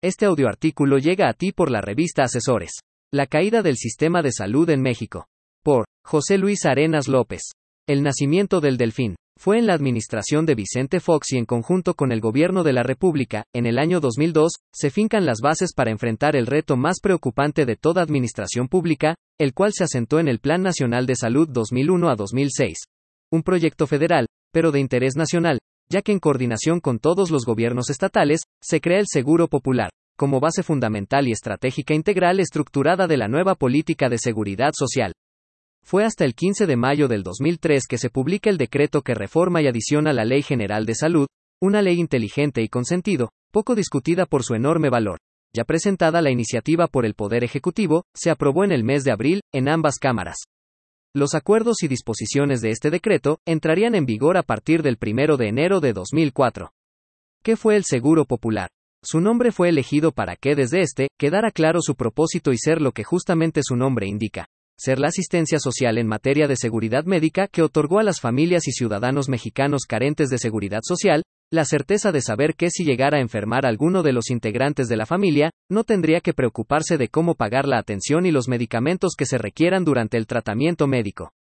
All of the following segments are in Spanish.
Este audioartículo llega a ti por la revista Asesores. La caída del sistema de salud en México. Por José Luis Arenas López. El nacimiento del delfín. Fue en la administración de Vicente Fox y en conjunto con el gobierno de la República, en el año 2002, se fincan las bases para enfrentar el reto más preocupante de toda administración pública, el cual se asentó en el Plan Nacional de Salud 2001 a 2006. Un proyecto federal, pero de interés nacional, ya que en coordinación con todos los gobiernos estatales, se crea el Seguro Popular, como base fundamental y estratégica integral estructurada de la nueva política de seguridad social. Fue hasta el 15 de mayo del 2003 que se publica el decreto que reforma y adiciona la Ley General de Salud, una ley inteligente y con sentido, poco discutida por su enorme valor. Ya presentada la iniciativa por el Poder Ejecutivo, se aprobó en el mes de abril, en ambas cámaras. Los acuerdos y disposiciones de este decreto entrarían en vigor a partir del 1 de enero de 2004. ¿Qué fue el Seguro Popular? Su nombre fue elegido para que desde este quedara claro su propósito y ser lo que justamente su nombre indica, ser la asistencia social en materia de seguridad médica que otorgó a las familias y ciudadanos mexicanos carentes de seguridad social, la certeza de saber que si llegara a enfermar alguno de los integrantes de la familia, no tendría que preocuparse de cómo pagar la atención y los medicamentos que se requieran durante el tratamiento médico.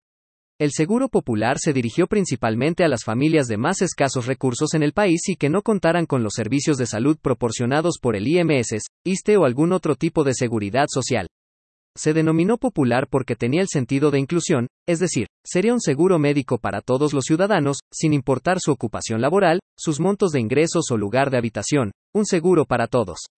El Seguro Popular se dirigió principalmente a las familias de más escasos recursos en el país y que no contaran con los servicios de salud proporcionados por el IMS, ISTE o algún otro tipo de seguridad social. Se denominó popular porque tenía el sentido de inclusión, es decir, sería un seguro médico para todos los ciudadanos, sin importar su ocupación laboral, sus montos de ingresos o lugar de habitación, un seguro para todos.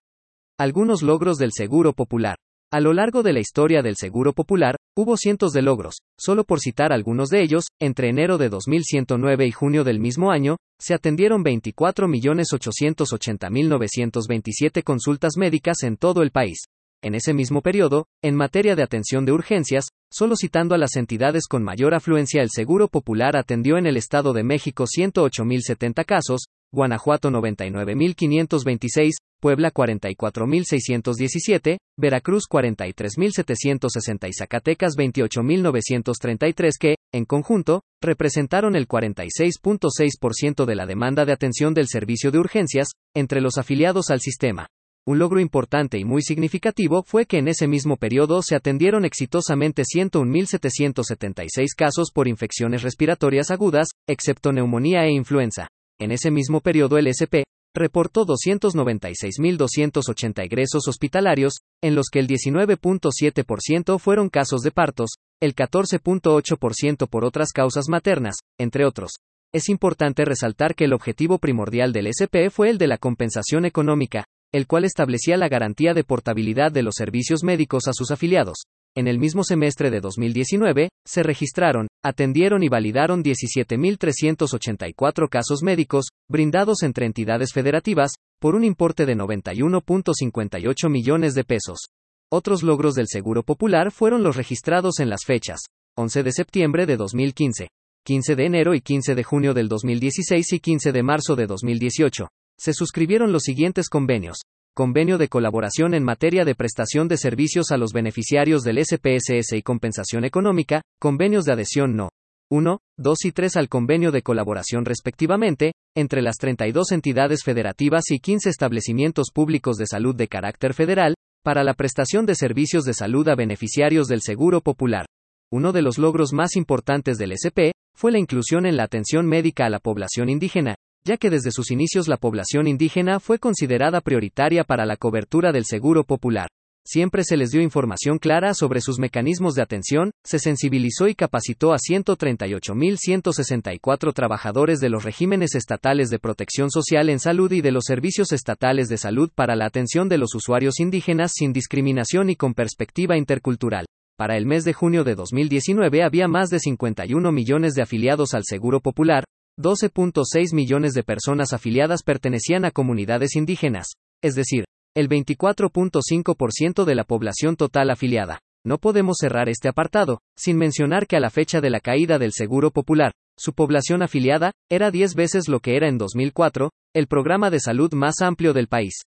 Algunos logros del Seguro Popular. A lo largo de la historia del Seguro Popular, hubo cientos de logros, solo por citar algunos de ellos, entre enero de 2109 y junio del mismo año, se atendieron 24.880.927 consultas médicas en todo el país, en ese mismo periodo, en materia de atención de urgencias, solo citando a las entidades con mayor afluencia, el Seguro Popular atendió en el Estado de México 108.070 casos, Guanajuato 99.526, Puebla 44.617, Veracruz 43.760 y Zacatecas 28.933 que, en conjunto, representaron el 46.6% de la demanda de atención del servicio de urgencias, entre los afiliados al sistema. Un logro importante y muy significativo fue que en ese mismo periodo se atendieron exitosamente 101.776 casos por infecciones respiratorias agudas, excepto neumonía e influenza. En ese mismo periodo el SP reportó 296.280 egresos hospitalarios, en los que el 19.7% fueron casos de partos, el 14.8% por otras causas maternas, entre otros. Es importante resaltar que el objetivo primordial del SP fue el de la compensación económica, el cual establecía la garantía de portabilidad de los servicios médicos a sus afiliados. En el mismo semestre de 2019, se registraron, atendieron y validaron 17.384 casos médicos, brindados entre entidades federativas, por un importe de 91.58 millones de pesos. Otros logros del Seguro Popular fueron los registrados en las fechas 11 de septiembre de 2015, 15 de enero y 15 de junio del 2016 y 15 de marzo de 2018, se suscribieron los siguientes convenios. Convenio de colaboración en materia de prestación de servicios a los beneficiarios del SPSS y compensación económica, convenios de adhesión no. 1, 2 y 3 al convenio de colaboración respectivamente, entre las 32 entidades federativas y 15 establecimientos públicos de salud de carácter federal, para la prestación de servicios de salud a beneficiarios del Seguro Popular. Uno de los logros más importantes del SP fue la inclusión en la atención médica a la población indígena, ya que desde sus inicios la población indígena fue considerada prioritaria para la cobertura del seguro popular. Siempre se les dio información clara sobre sus mecanismos de atención, se sensibilizó y capacitó a 138.164 trabajadores de los regímenes estatales de protección social en salud y de los servicios estatales de salud para la atención de los usuarios indígenas sin discriminación y con perspectiva intercultural. Para el mes de junio de 2019 había más de 51 millones de afiliados al Seguro Popular, 12.6 millones de personas afiliadas pertenecían a comunidades indígenas, es decir, el 24.5% de la población total afiliada. No podemos cerrar este apartado, sin mencionar que a la fecha de la caída del Seguro Popular, su población afiliada era 10 veces lo que era en 2004, el programa de salud más amplio del país.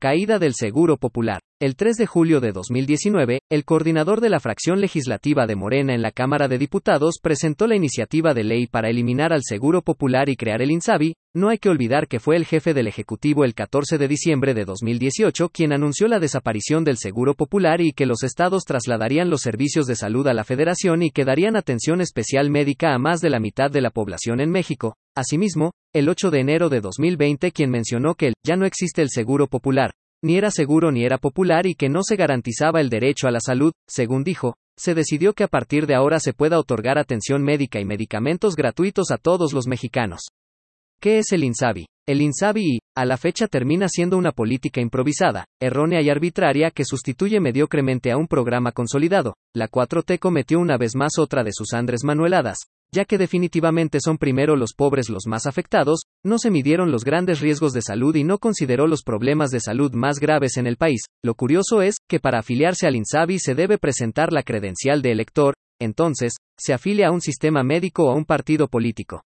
Caída del Seguro Popular. El 3 de julio de 2019, el coordinador de la fracción legislativa de Morena en la Cámara de Diputados presentó la iniciativa de ley para eliminar al Seguro Popular y crear el INSABI. No hay que olvidar que fue el jefe del Ejecutivo el 14 de diciembre de 2018 quien anunció la desaparición del Seguro Popular y que los estados trasladarían los servicios de salud a la Federación y que darían atención especial médica a más de la mitad de la población en México. Asimismo, el 8 de enero de 2020 quien mencionó que ya no existe el Seguro Popular, ni era seguro ni era popular y que no se garantizaba el derecho a la salud, según dijo, se decidió que a partir de ahora se pueda otorgar atención médica y medicamentos gratuitos a todos los mexicanos. ¿Qué es el INSABI? El INSABI, a la fecha termina siendo una política improvisada, errónea y arbitraria que sustituye mediocremente a un programa consolidado. La 4T cometió una vez más otra de sus Andres Manueladas, ya que definitivamente son primero los pobres los más afectados, no se midieron los grandes riesgos de salud y no consideró los problemas de salud más graves en el país. Lo curioso es que para afiliarse al INSABI se debe presentar la credencial de elector, entonces, se afilia a un sistema médico o a un partido político.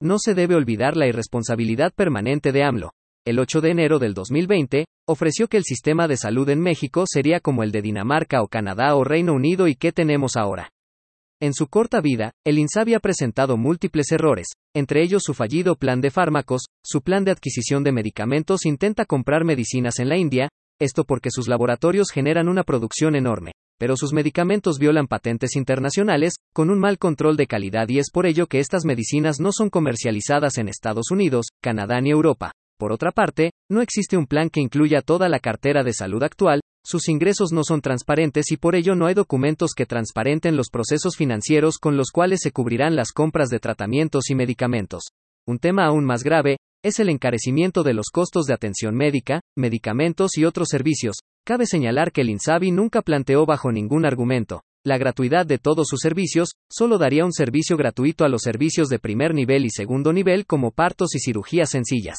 No se debe olvidar la irresponsabilidad permanente de AMLO. El 8 de enero del 2020, ofreció que el sistema de salud en México sería como el de Dinamarca o Canadá o Reino Unido y ¿qué tenemos ahora? En su corta vida, el INSABI ha presentado múltiples errores, entre ellos su fallido plan de fármacos, su plan de adquisición de medicamentos intenta comprar medicinas en la India, esto porque sus laboratorios generan una producción enorme, pero sus medicamentos violan patentes internacionales, con un mal control de calidad y es por ello que estas medicinas no son comercializadas en Estados Unidos, Canadá ni Europa. Por otra parte, no existe un plan que incluya toda la cartera de salud actual, sus ingresos no son transparentes y por ello no hay documentos que transparenten los procesos financieros con los cuales se cubrirán las compras de tratamientos y medicamentos. Un tema aún más grave, es el encarecimiento de los costos de atención médica, medicamentos y otros servicios. Cabe señalar que el INSABI nunca planteó bajo ningún argumento la gratuidad de todos sus servicios, solo daría un servicio gratuito a los servicios de primer nivel y segundo nivel como partos y cirugías sencillas.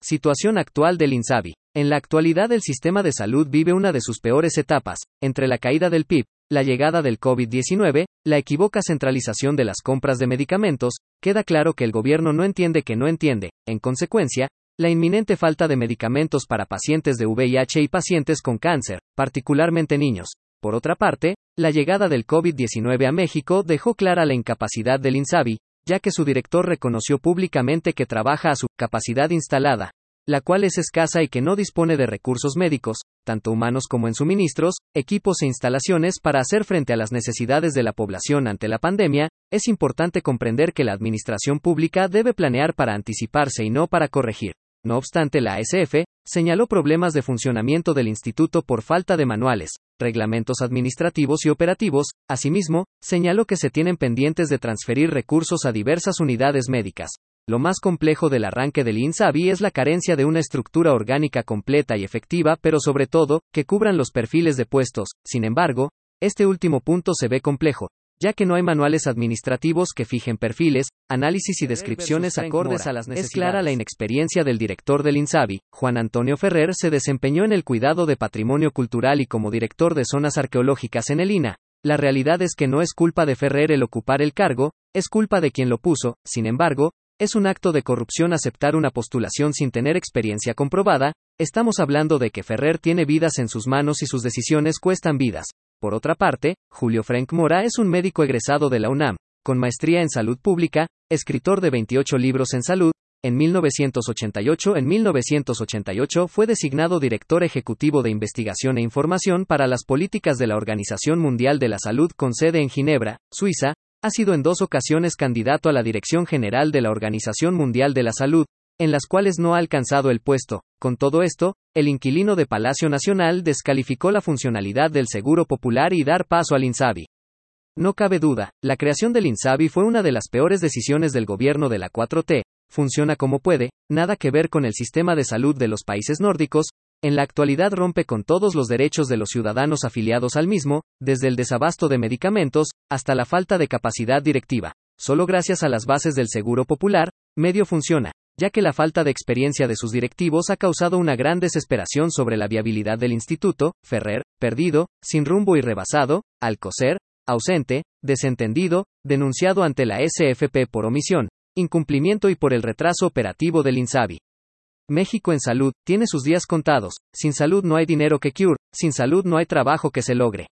Situación actual del INSABI. En la actualidad el sistema de salud vive una de sus peores etapas, entre la caída del PIB, la llegada del COVID-19, la equivoca centralización de las compras de medicamentos, queda claro que el gobierno no entiende que no entiende, en consecuencia, la inminente falta de medicamentos para pacientes de VIH y pacientes con cáncer, particularmente niños. Por otra parte, la llegada del COVID-19 a México dejó clara la incapacidad del INSABI, ya que su director reconoció públicamente que trabaja a su capacidad instalada, la cual es escasa y que no dispone de recursos médicos, tanto humanos como en suministros, equipos e instalaciones para hacer frente a las necesidades de la población ante la pandemia, es importante comprender que la administración pública debe planear para anticiparse y no para corregir. No obstante, la ASF señaló problemas de funcionamiento del instituto por falta de manuales, reglamentos administrativos y operativos. Asimismo, señaló que se tienen pendientes de transferir recursos a diversas unidades médicas. Lo más complejo del arranque del INSABI es la carencia de una estructura orgánica completa y efectiva, pero sobre todo, que cubran los perfiles de puestos. Sin embargo, este último punto se ve complejo, ya que no hay manuales administrativos que fijen perfiles, análisis y descripciones acordes a las necesidades. Es clara la inexperiencia del director del INSABI, Juan Antonio Ferrer se desempeñó en el cuidado de patrimonio cultural y como director de zonas arqueológicas en el INA. La realidad es que no es culpa de Ferrer el ocupar el cargo, es culpa de quien lo puso, sin embargo, es un acto de corrupción aceptar una postulación sin tener experiencia comprobada, estamos hablando de que Ferrer tiene vidas en sus manos y sus decisiones cuestan vidas. Por otra parte, Julio Frank Mora es un médico egresado de la UNAM, con maestría en salud pública, escritor de 28 libros en salud, en 1988 En 1988 fue designado director ejecutivo de investigación e información para las políticas de la Organización Mundial de la Salud con sede en Ginebra, Suiza, ha sido en dos ocasiones candidato a la dirección general de la Organización Mundial de la Salud, en las cuales no ha alcanzado el puesto. Con todo esto, el inquilino de Palacio Nacional descalificó la funcionalidad del Seguro Popular y dar paso al INSABI. No cabe duda, la creación del INSABI fue una de las peores decisiones del gobierno de la 4T, funciona como puede, nada que ver con el sistema de salud de los países nórdicos, en la actualidad rompe con todos los derechos de los ciudadanos afiliados al mismo, desde el desabasto de medicamentos, hasta la falta de capacidad directiva. Solo gracias a las bases del Seguro Popular, medio funciona ya que la falta de experiencia de sus directivos ha causado una gran desesperación sobre la viabilidad del instituto, Ferrer, perdido, sin rumbo y rebasado, Alcocer, ausente, desentendido, denunciado ante la SFP por omisión, incumplimiento y por el retraso operativo del INSABI. México en salud, tiene sus días contados, sin salud no hay dinero que cure, sin salud no hay trabajo que se logre.